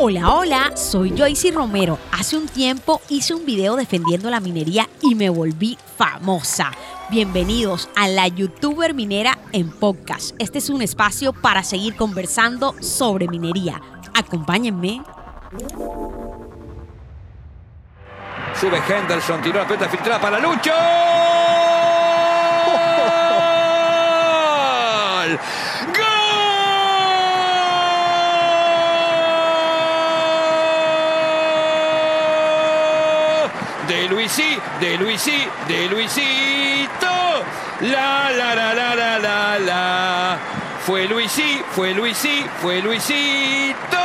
Hola, hola, soy Joyce Romero. Hace un tiempo hice un video defendiendo la minería y me volví famosa. Bienvenidos a la youtuber minera en podcast. Este es un espacio para seguir conversando sobre minería. Acompáñenme. Sube Henderson, tiró la pelota filtrada para Lucho. Luisí, de Luisí, de Luisito. La la la la la la la. Fue Luisí, fue Luisí, fue Luisito.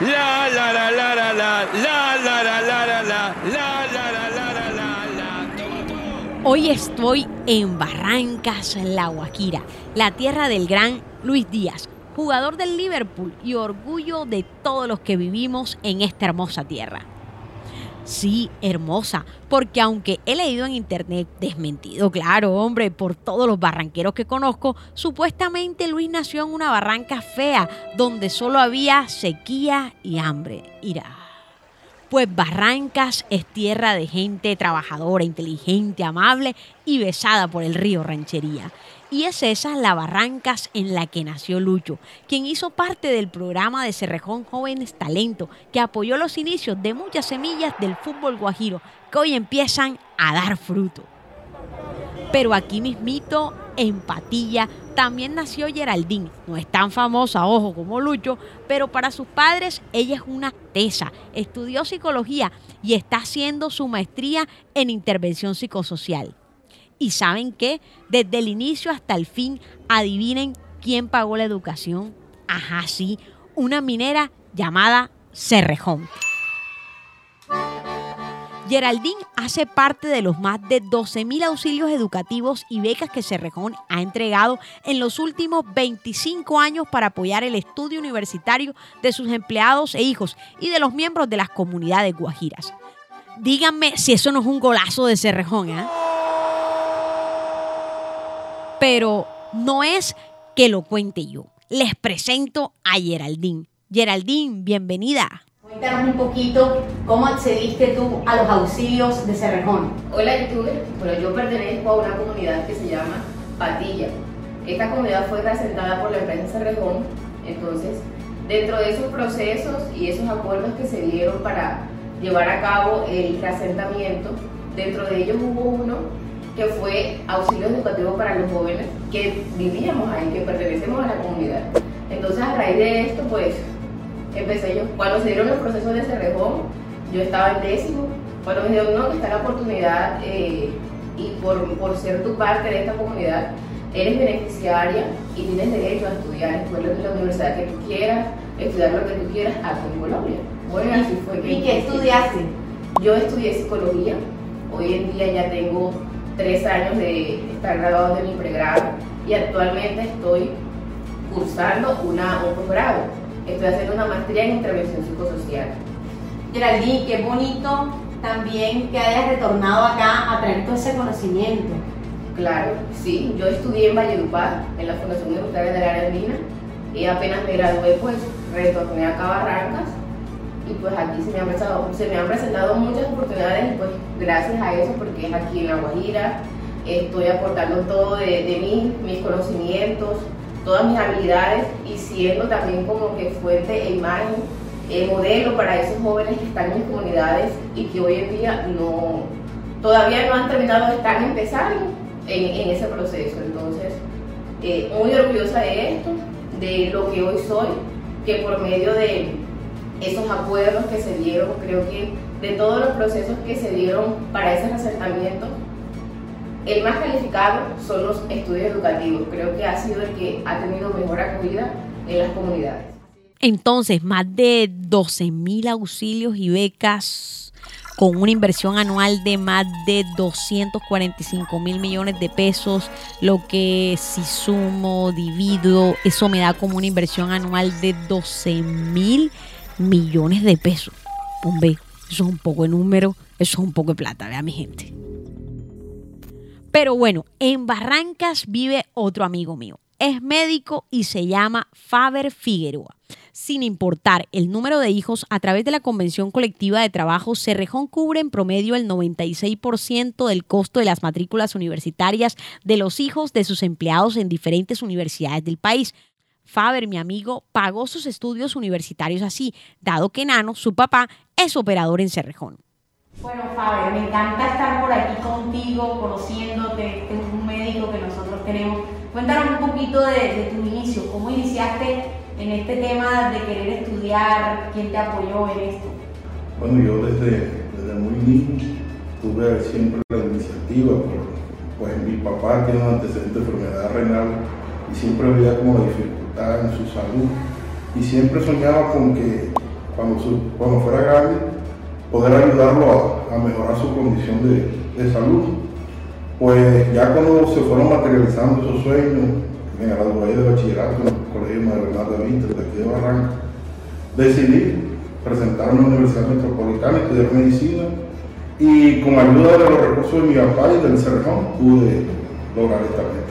La la la la la la la la la la la la la la la la la la Hoy estoy en Barrancas, La Guajira, la tierra del gran Luis Díaz, jugador del Liverpool y orgullo de todos los que vivimos en esta hermosa tierra. Sí, hermosa, porque aunque he leído en internet, desmentido, claro, hombre, por todos los barranqueros que conozco, supuestamente Luis nació en una barranca fea, donde solo había sequía y hambre. Irá. Pues Barrancas es tierra de gente trabajadora, inteligente, amable y besada por el río Ranchería. Y es esa la Barrancas en la que nació Lucho, quien hizo parte del programa de Cerrejón Jóvenes Talento, que apoyó los inicios de muchas semillas del fútbol guajiro, que hoy empiezan a dar fruto. Pero aquí mismito, en Patilla, también nació Geraldine. No es tan famosa, ojo, como Lucho, pero para sus padres ella es una tesa. Estudió psicología y está haciendo su maestría en intervención psicosocial. ¿Y saben qué? Desde el inicio hasta el fin, adivinen quién pagó la educación. Ajá, sí, una minera llamada Cerrejón. Geraldine hace parte de los más de 12.000 auxilios educativos y becas que Cerrejón ha entregado en los últimos 25 años para apoyar el estudio universitario de sus empleados e hijos y de los miembros de las comunidades guajiras. Díganme si eso no es un golazo de Cerrejón, ¿eh? Pero no es que lo cuente yo. Les presento a Geraldine. Geraldine, bienvenida. Cuéntanos un poquito cómo accediste tú a los auxilios de Cerrejón. Hola youtuber, bueno yo pertenezco a una comunidad que se llama Patilla. Esta comunidad fue representada por la empresa Cerrejón, entonces dentro de esos procesos y esos acuerdos que se dieron para llevar a cabo el reasentamiento, dentro de ellos hubo uno que fue auxilio educativo para los jóvenes que vivíamos ahí, que pertenecemos a la comunidad. Entonces a raíz de esto pues empecé yo. Cuando se dieron los procesos de Cerrejón, yo estaba en décimo. Cuando me dijeron, no, que está la oportunidad eh, y por, por, ser tu parte de esta comunidad, eres beneficiaria y tienes derecho a estudiar, estudiar en la universidad que tú quieras, estudiar lo que tú quieras aquí en Colombia. Bueno, así fue que... ¿Y qué estudiaste? Yo estudié psicología. Hoy en día ya tengo tres años de estar graduado de mi pregrado y actualmente estoy cursando una, un posgrado estoy haciendo una maestría en intervención psicosocial. Geraldine, qué bonito también que hayas retornado acá a traer todo ese conocimiento. Claro, sí, yo estudié en Valledupar, en la Fundación Universitaria de la Área Andina, y apenas me gradué, pues retorné acá a Barrancas, y pues aquí se me, han presentado, se me han presentado muchas oportunidades, y pues gracias a eso, porque es aquí en La Guajira, estoy aportando todo de, mí, mis conocimientos, todas mis habilidades y siendo también como que fuente e imagen, eh, modelo para esos jóvenes que están en mis comunidades y que hoy en día no, todavía no han terminado, están empezando en, en ese proceso. Entonces, eh, muy orgullosa de esto, de lo que hoy soy, que por medio de esos acuerdos que se dieron, creo que de todos los procesos que se dieron para ese asentamiento, el más calificado son los estudios educativos. Creo que ha sido el que ha tenido mejor acogida en las comunidades. Entonces, más de 12 mil auxilios y becas con una inversión anual de más de 245 mil millones de pesos, lo que si sumo, divido, eso me da como una inversión anual de 12 mil millones de pesos. Hombre, eso es un poco de número, eso es un poco de plata, vea mi gente. Pero bueno, en Barrancas vive otro amigo mío. es médico y se llama Faber Figueroa. Sin importar el número de hijos, a través de la Convención Colectiva de Trabajo, Cerrejón cubre en promedio el 96% del costo de las matrículas universitarias de los hijos de sus empleados en diferentes universidades del país. Faber, mi amigo, pagó sus estudios universitarios así, dado que Nano, su papá, es operador en Cerrejón. Bueno, Faber, me encanta estar por aquí contigo, conociéndote, este es un médico que nosotros tenemos. Cuéntanos un poquito de, tu inicio, cómo iniciaste en este tema de querer estudiar, quién te apoyó en esto. Bueno, yo desde, desde muy niño tuve siempre la iniciativa, pues mi papá tiene un antecedente de enfermedad renal y siempre veía como la dificultad en su salud y siempre soñaba con que cuando, cuando fuera grande poder ayudarlo a, mejorar su condición de, salud. Pues ya cuando se fueron materializando esos sueños, me gradué de bachillerato en el Colegio Madre Bernarda Vinter de aquí de Barranca, decidí presentarme a la Universidad Metropolitana, estudiar medicina y con ayuda de los recursos de mi papá y del Cerrejón pude lograr esta meta.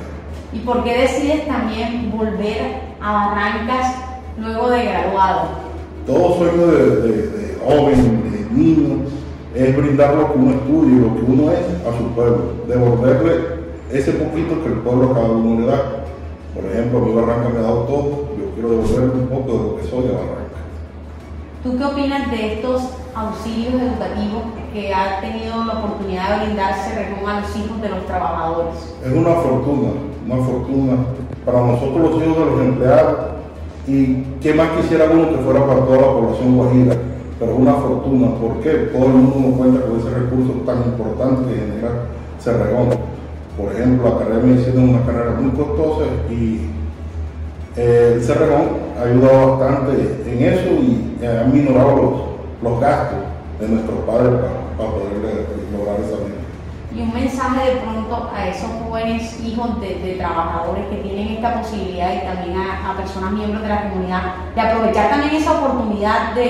¿Y por qué decides también volver a Barrancas luego de graduado? Todo sueño de, joven, de niño, es brindar lo que uno estudia lo que uno es a su pueblo, devolverle ese poquito que el pueblo a cada uno le da. Por ejemplo, a mi Barranca me ha dado todo, yo quiero devolverle un poco de lo que soy a Barranca. ¿Tú qué opinas de estos auxilios educativos que ha tenido la oportunidad de brindarse a los hijos de los trabajadores? Es una fortuna, una fortuna para nosotros los hijos de los empleados y qué más quisiera uno que fuera para toda la población guajira, pero es una fortuna, porque todo el mundo no cuenta con ese recurso tan importante que genera Cerregón. Por ejemplo, la carrera de medicina es una carrera muy costosa y eh, el Cerregón ha ayudado bastante en eso y ha minorado los, los gastos de nuestros padres para, poder lograr esa meta. Y un mensaje de pronto a esos jóvenes hijos de, trabajadores que tienen esta posibilidad y también a, personas miembros de la comunidad de aprovechar también esa oportunidad de...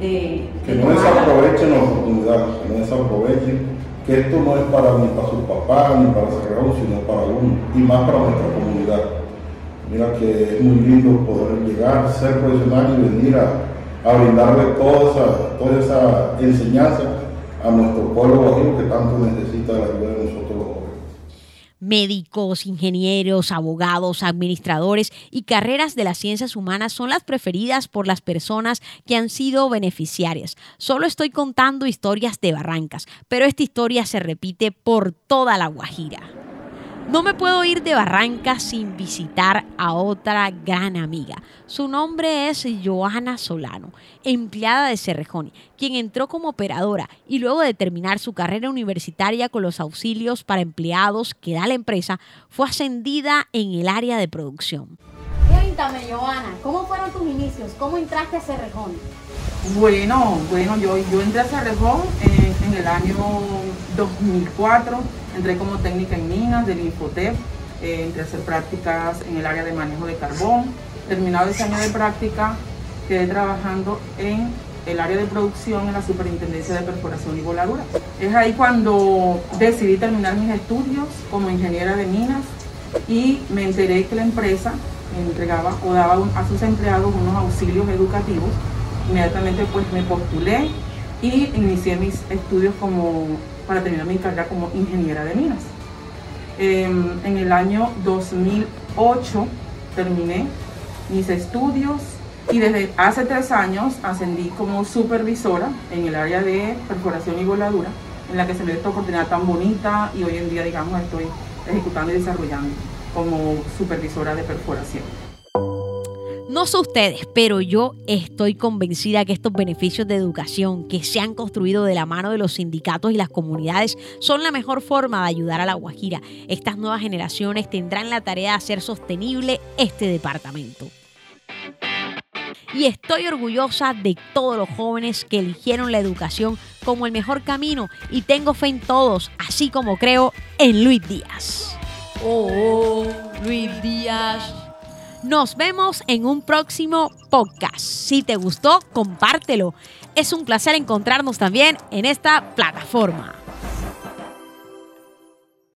de, que no desaprovechen la oportunidad, que no desaprovechen, que esto no es para ni para sus papás ni para Cerrado, sino para uno y más para nuestra comunidad. Mira que es muy lindo poder llegar, ser profesional y venir a, brindarle toda esa, toda esa enseñanza a nuestro pueblo que tanto necesita la ayuda de nosotros los. Médicos, ingenieros, abogados, administradores y carreras de las ciencias humanas son las preferidas por las personas que han sido beneficiarias. Solo estoy contando historias de Barrancas, pero esta historia se repite por toda la Guajira. No me puedo ir de Barranca sin visitar a otra gran amiga. Su nombre es Joana Solano, empleada de Cerrejón, quien entró como operadora y luego de terminar su carrera universitaria con los auxilios para empleados que da la empresa, fue ascendida en el área de producción. Cuéntame, Joana, ¿cómo fueron tus inicios? ¿Cómo entraste a Cerrejón? Bueno, bueno, yo, yo entré a Cerrejón en, en el año 2004 Entré como técnica en minas del Infotep, eh, entré a hacer prácticas en el área de manejo de carbón. Terminado ese año de práctica, quedé trabajando en el área de producción en la Superintendencia de Perforación y Voladura. Es ahí cuando decidí terminar mis estudios como ingeniera de minas y me enteré que la empresa entregaba o daba a sus empleados unos auxilios educativos. Inmediatamente pues me postulé y inicié mis estudios como para terminar mi carrera como ingeniera de minas. Em, en el año 2008 terminé mis estudios y desde hace tres años ascendí como supervisora en el área de perforación y voladura, en la que se me dio esta oportunidad tan bonita y hoy en día, digamos, estoy ejecutando y desarrollando como supervisora de perforación. No sé ustedes, pero yo estoy convencida que estos beneficios de educación que se han construido de la mano de los sindicatos y las comunidades son la mejor forma de ayudar a la Guajira. Estas nuevas generaciones tendrán la tarea de hacer sostenible este departamento. Y estoy orgullosa de todos los jóvenes que eligieron la educación como el mejor camino y tengo fe en todos, así como creo en Luis Díaz. Oh, Luis Díaz. Nos vemos en un próximo podcast. Si te gustó, compártelo. Es un placer encontrarnos también en esta plataforma.